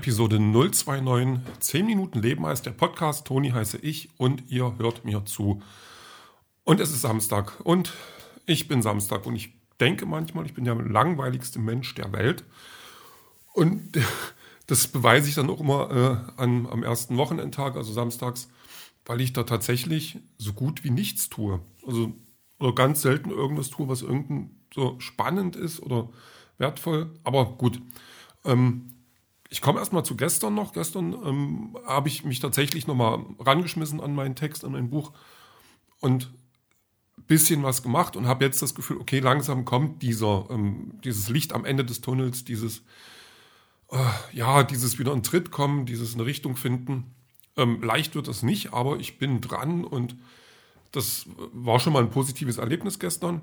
Episode 029. 10 Minuten Leben heißt der Podcast. Toni heiße ich und ihr hört mir zu. Und es ist Samstag und ich bin Samstag und ich denke manchmal, ich bin der langweiligste Mensch der Welt. Und das beweise ich dann auch immer äh, an, am ersten Wochenendtag, also samstags, weil ich da tatsächlich so gut wie nichts tue. Also oder ganz selten irgendwas tue, was irgendein so spannend ist oder wertvoll. Aber gut. Ähm, ich komme erstmal zu gestern noch. Gestern ähm, habe ich mich tatsächlich nochmal rangeschmissen an meinen Text, an mein Buch und ein bisschen was gemacht und habe jetzt das Gefühl, okay, langsam kommt dieser, ähm, dieses Licht am Ende des Tunnels, dieses, äh, ja, dieses wieder in Tritt kommen, dieses eine Richtung finden. Ähm, leicht wird das nicht, aber ich bin dran und das war schon mal ein positives Erlebnis gestern.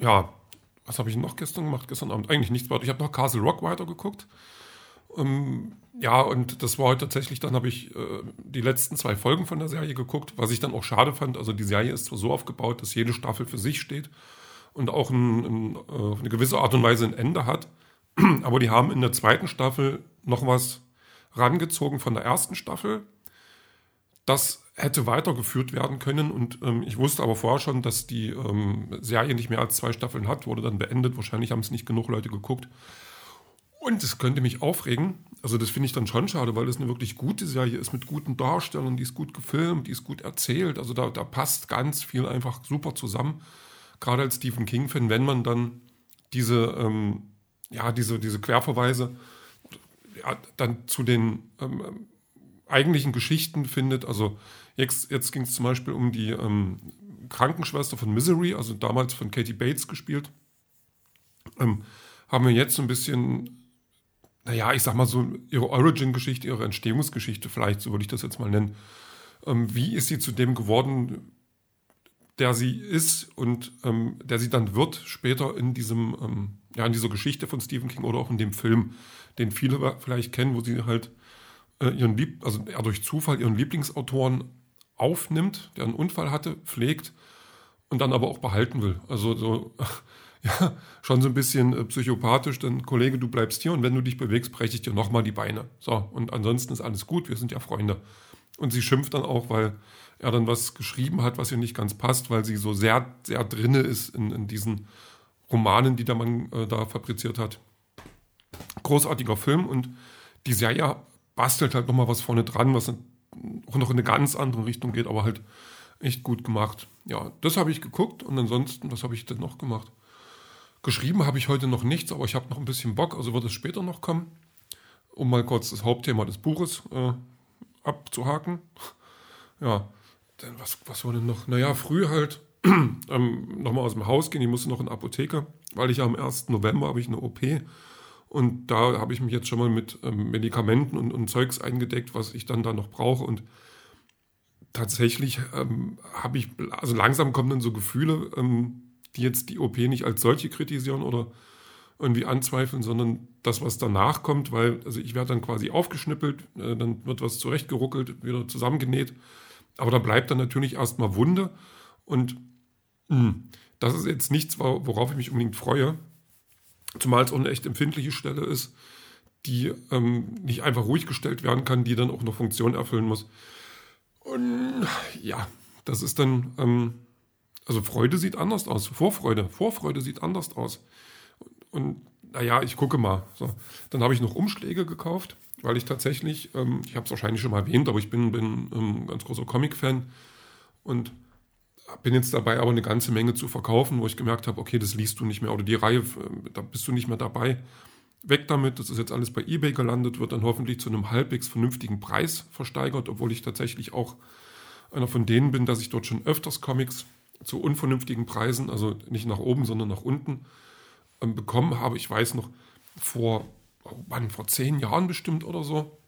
Ja, was habe ich noch gestern gemacht? Gestern Abend eigentlich nichts weiter. Ich habe noch Castle Rock weitergeguckt. Ähm, ja, und das war heute tatsächlich, dann habe ich äh, die letzten zwei Folgen von der Serie geguckt, was ich dann auch schade fand. Also die Serie ist zwar so aufgebaut, dass jede Staffel für sich steht und auch ein, ein, äh, eine gewisse Art und Weise ein Ende hat. Aber die haben in der zweiten Staffel noch was rangezogen von der ersten Staffel. Das hätte weitergeführt werden können und ähm, ich wusste aber vorher schon, dass die ähm, Serie nicht mehr als zwei Staffeln hat, wurde dann beendet. Wahrscheinlich haben es nicht genug Leute geguckt. Und es könnte mich aufregen. Also das finde ich dann schon schade, weil das eine wirklich gute Serie ist mit guten Darstellern, die ist gut gefilmt, die ist gut erzählt. Also da, da passt ganz viel einfach super zusammen. Gerade als Stephen King-Fan, wenn man dann diese, ähm, ja, diese, diese Querverweise ja, dann zu den ähm, eigentlichen Geschichten findet. Also jetzt, jetzt ging es zum Beispiel um die ähm, Krankenschwester von Misery, also damals von Katie Bates gespielt. Ähm, haben wir jetzt so ein bisschen naja, ich sag mal so, ihre Origin-Geschichte, ihre Entstehungsgeschichte vielleicht, so würde ich das jetzt mal nennen. Ähm, wie ist sie zu dem geworden, der sie ist und ähm, der sie dann wird später in diesem, ähm, ja, in dieser Geschichte von Stephen King oder auch in dem Film, den viele vielleicht kennen, wo sie halt äh, ihren Lieb, also er durch Zufall ihren Lieblingsautoren aufnimmt, der einen Unfall hatte, pflegt und dann aber auch behalten will. Also so ja, schon so ein bisschen äh, psychopathisch, dann Kollege, du bleibst hier und wenn du dich bewegst, breche ich dir nochmal die Beine. So, und ansonsten ist alles gut, wir sind ja Freunde. Und sie schimpft dann auch, weil er dann was geschrieben hat, was ihr nicht ganz passt, weil sie so sehr, sehr drinne ist in, in diesen Romanen, die der Mann äh, da fabriziert hat. Großartiger Film und die Serie bastelt halt nochmal was vorne dran, was auch noch in eine ganz andere Richtung geht, aber halt echt gut gemacht. Ja, das habe ich geguckt und ansonsten, was habe ich denn noch gemacht? Geschrieben habe ich heute noch nichts, aber ich habe noch ein bisschen Bock, also wird es später noch kommen, um mal kurz das Hauptthema des Buches äh, abzuhaken. Ja, denn was, was war denn noch? Naja, früh halt ähm, nochmal aus dem Haus gehen, ich musste noch in die Apotheke, weil ich am 1. November habe ich eine OP und da habe ich mich jetzt schon mal mit ähm, Medikamenten und, und Zeugs eingedeckt, was ich dann da noch brauche und tatsächlich ähm, habe ich, also langsam kommen dann so Gefühle, ähm, die jetzt die OP nicht als solche kritisieren oder irgendwie anzweifeln, sondern das, was danach kommt, weil also ich werde dann quasi aufgeschnippelt, äh, dann wird was zurechtgeruckelt, wieder zusammengenäht, aber da bleibt dann natürlich erstmal Wunde und mh, hm, das ist jetzt nichts, worauf ich mich unbedingt freue, zumal es auch eine echt empfindliche Stelle ist, die ähm, nicht einfach ruhig gestellt werden kann, die dann auch eine Funktion erfüllen muss. Und ja, das ist dann ähm, also Freude sieht anders aus. Vorfreude. Vorfreude sieht anders aus. Und naja, ich gucke mal. So. Dann habe ich noch Umschläge gekauft, weil ich tatsächlich, ähm, ich habe es wahrscheinlich schon mal erwähnt, aber ich bin, bin ähm, ganz großer Comic-Fan und bin jetzt dabei, aber eine ganze Menge zu verkaufen, wo ich gemerkt habe, okay, das liest du nicht mehr oder die Reihe, äh, da bist du nicht mehr dabei. Weg damit, das ist jetzt alles bei eBay gelandet, wird dann hoffentlich zu einem halbwegs vernünftigen Preis versteigert, obwohl ich tatsächlich auch einer von denen bin, dass ich dort schon öfters Comics zu unvernünftigen Preisen, also nicht nach oben, sondern nach unten, ähm, bekommen habe. Ich weiß noch, vor, oh vor zehn Jahren bestimmt oder so,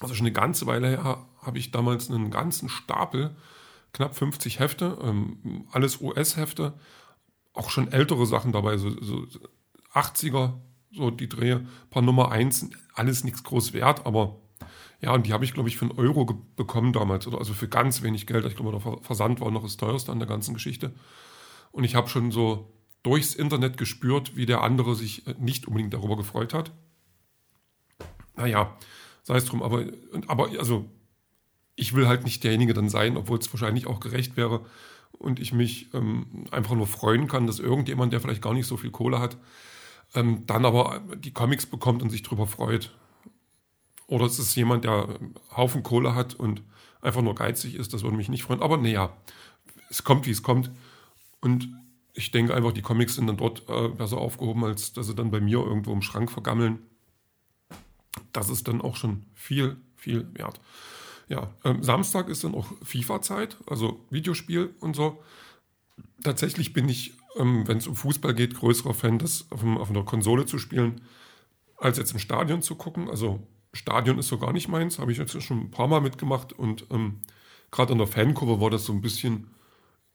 also schon eine ganze Weile her, habe ich damals einen ganzen Stapel, knapp 50 Hefte, ähm, alles US-Hefte, auch schon ältere Sachen dabei, so, so 80er, so die Drehe, paar Nummer 1, alles nichts groß wert, aber ja, und die habe ich, glaube ich, für einen Euro bekommen damals, oder also für ganz wenig Geld. Ich glaube, der Versand war noch das teuerste an der ganzen Geschichte. Und ich habe schon so durchs Internet gespürt, wie der andere sich äh, nicht unbedingt darüber gefreut hat. naja, sei es drum, aber, aber also ich will halt nicht derjenige dann sein, obwohl es wahrscheinlich auch gerecht wäre und ich mich ähm, einfach nur freuen kann, dass irgendjemand, der vielleicht gar nicht so viel Kohle hat, ähm, dann aber die Comics bekommt und sich drüber freut. Oder es ist jemand, der Haufen Kohle hat und einfach nur geizig ist, das würde mich nicht freuen. Aber naja, es kommt, wie es kommt. Und ich denke einfach, die Comics sind dann dort äh, besser aufgehoben, als dass sie dann bei mir irgendwo im Schrank vergammeln. Das ist dann auch schon viel, viel wert. Ja, ähm, Samstag ist dann auch FIFA-Zeit, also Videospiel und so. Tatsächlich bin ich, ähm, wenn es um Fußball geht, größerer Fan, das auf, auf einer Konsole zu spielen, als jetzt im Stadion zu gucken. Also Stadion ist so gar nicht meins, habe ich jetzt schon ein paar Mal mitgemacht und ähm, gerade an der Fankurve war das so ein bisschen,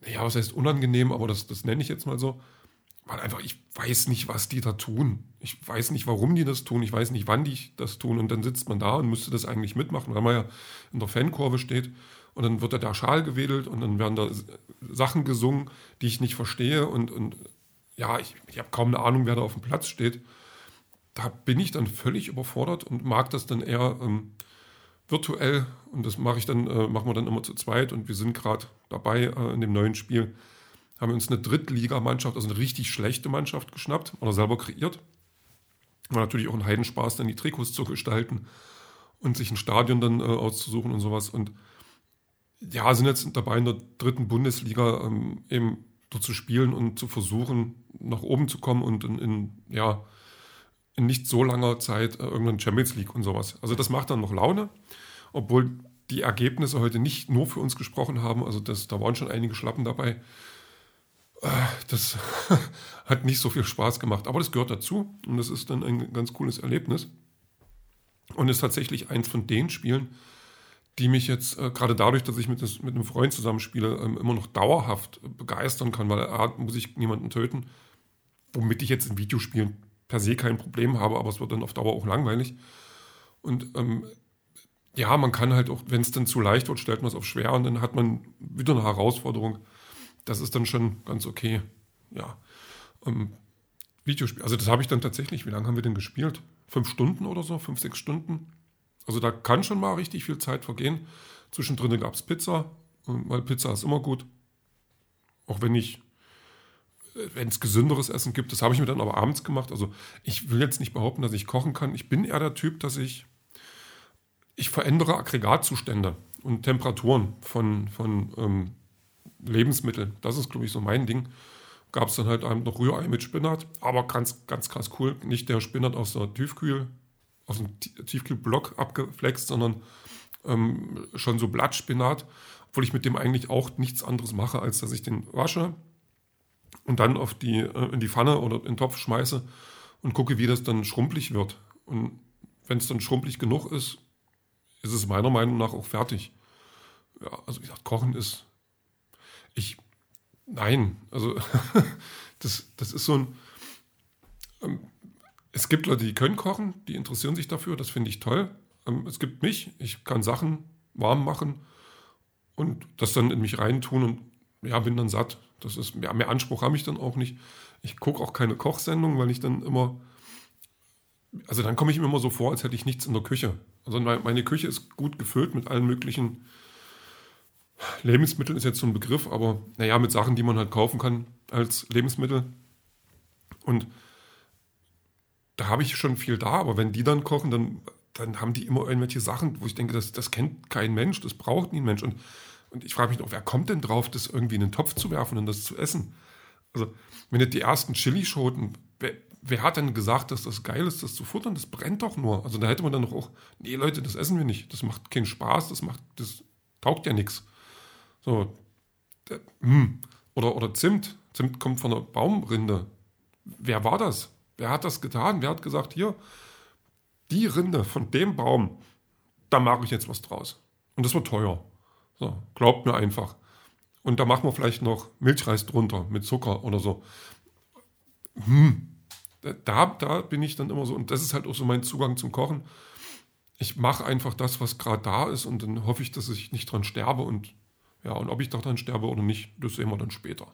ja, was heißt unangenehm, aber das, das nenne ich jetzt mal so, weil einfach ich weiß nicht, was die da tun. Ich weiß nicht, warum die das tun, ich weiß nicht, wann die das tun. Und dann sitzt man da und müsste das eigentlich mitmachen, weil man ja in der Fankurve steht. Und dann wird da der Schal gewedelt und dann werden da Sachen gesungen, die ich nicht verstehe. Und, und ja, ich, ich habe kaum eine Ahnung, wer da auf dem Platz steht da bin ich dann völlig überfordert und mag das dann eher ähm, virtuell und das mache ich dann, äh, machen wir dann immer zu zweit und wir sind gerade dabei äh, in dem neuen Spiel, haben wir uns eine Drittligamannschaft, also eine richtig schlechte Mannschaft geschnappt oder selber kreiert. War natürlich auch ein Heidenspaß, dann die Trikots zu gestalten und sich ein Stadion dann äh, auszusuchen und sowas. Und ja, sind jetzt dabei in der dritten Bundesliga ähm, eben dort zu spielen und zu versuchen, nach oben zu kommen und in, in ja, in nicht so langer Zeit äh, irgendein Champions League und sowas. Also das macht dann noch Laune, obwohl die Ergebnisse heute nicht nur für uns gesprochen haben. Also das, da waren schon einige Schlappen dabei. Äh, das hat nicht so viel Spaß gemacht, aber das gehört dazu und das ist dann ein ganz cooles Erlebnis. Und ist tatsächlich eins von den Spielen, die mich jetzt, äh, gerade dadurch, dass ich mit, das, mit einem Freund zusammenspiele, ähm, immer noch dauerhaft begeistern kann, weil A, muss ich niemanden töten, womit ich jetzt in Videospielen per se kein Problem habe, aber es wird dann auf Dauer auch langweilig. Und ähm, ja, man kann halt auch, wenn es dann zu leicht wird, stellt man es auf schwer und dann hat man wieder eine Herausforderung. Das ist dann schon ganz okay. Ja. Ähm, Videospiel, also das habe ich dann tatsächlich, wie lange haben wir denn gespielt? Fünf Stunden oder so, fünf, sechs Stunden. Also da kann schon mal richtig viel Zeit vergehen. Zwischendrin gab es Pizza, weil Pizza ist immer gut. Auch wenn ich wenn es gesünderes Essen gibt. Das habe ich mir dann aber abends gemacht. Also ich will jetzt nicht behaupten, dass ich kochen kann. Ich bin eher der Typ, dass ich, ich verändere Aggregatzustände und Temperaturen von, von ähm, Lebensmitteln. Das ist, glaube ich, so mein Ding. Gab es dann halt noch Rührei mit Spinat, aber ganz, ganz krass cool. Nicht der Spinat aus der Tiefkühl, aus dem Tiefkühlblock abgeflext, sondern ähm, schon so Blattspinat, obwohl ich mit dem eigentlich auch nichts anderes mache, als dass ich den wasche, und dann auf die, äh, in die Pfanne oder in den Topf schmeiße und gucke, wie das dann schrumpelig wird. Und wenn es dann schrumpelig genug ist, ist es meiner Meinung nach auch fertig. Ja, also wie gesagt, Kochen ist. Ich. Nein, also das, das ist so ein. Ähm, es gibt Leute, die können kochen, die interessieren sich dafür, das finde ich toll. Ähm, es gibt mich, ich kann Sachen warm machen und das dann in mich reintun und ja, bin dann satt. Das ist, ja, mehr Anspruch habe ich dann auch nicht. Ich gucke auch keine Kochsendung, weil ich dann immer, also dann komme ich mir immer so vor, als hätte ich nichts in der Küche. Also meine Küche ist gut gefüllt mit allen möglichen Lebensmitteln, ist jetzt so ein Begriff, aber naja, mit Sachen, die man halt kaufen kann als Lebensmittel. Und da habe ich schon viel da, aber wenn die dann kochen, dann, dann haben die immer irgendwelche Sachen, wo ich denke, das, das kennt kein Mensch, das braucht nie ein Mensch. Und und ich frage mich noch, wer kommt denn drauf, das irgendwie in den Topf zu werfen und das zu essen? Also, wenn ihr die ersten Chilischoten, wer, wer hat denn gesagt, dass das geil ist, das zu futtern? Das brennt doch nur. Also, da hätte man dann noch auch, nee, Leute, das essen wir nicht. Das macht keinen Spaß, das macht, das taugt ja nichts. So, hm. oder, oder Zimt. Zimt kommt von der Baumrinde. Wer war das? Wer hat das getan? Wer hat gesagt, hier, die Rinde von dem Baum, da mache ich jetzt was draus. Und das wird teuer. So, glaubt mir einfach. Und da machen wir vielleicht noch Milchreis drunter mit Zucker oder so. Hm. Da, da bin ich dann immer so, und das ist halt auch so mein Zugang zum Kochen. Ich mache einfach das, was gerade da ist, und dann hoffe ich, dass ich nicht dran sterbe. Und ja, und ob ich dran sterbe oder nicht, das sehen wir dann später.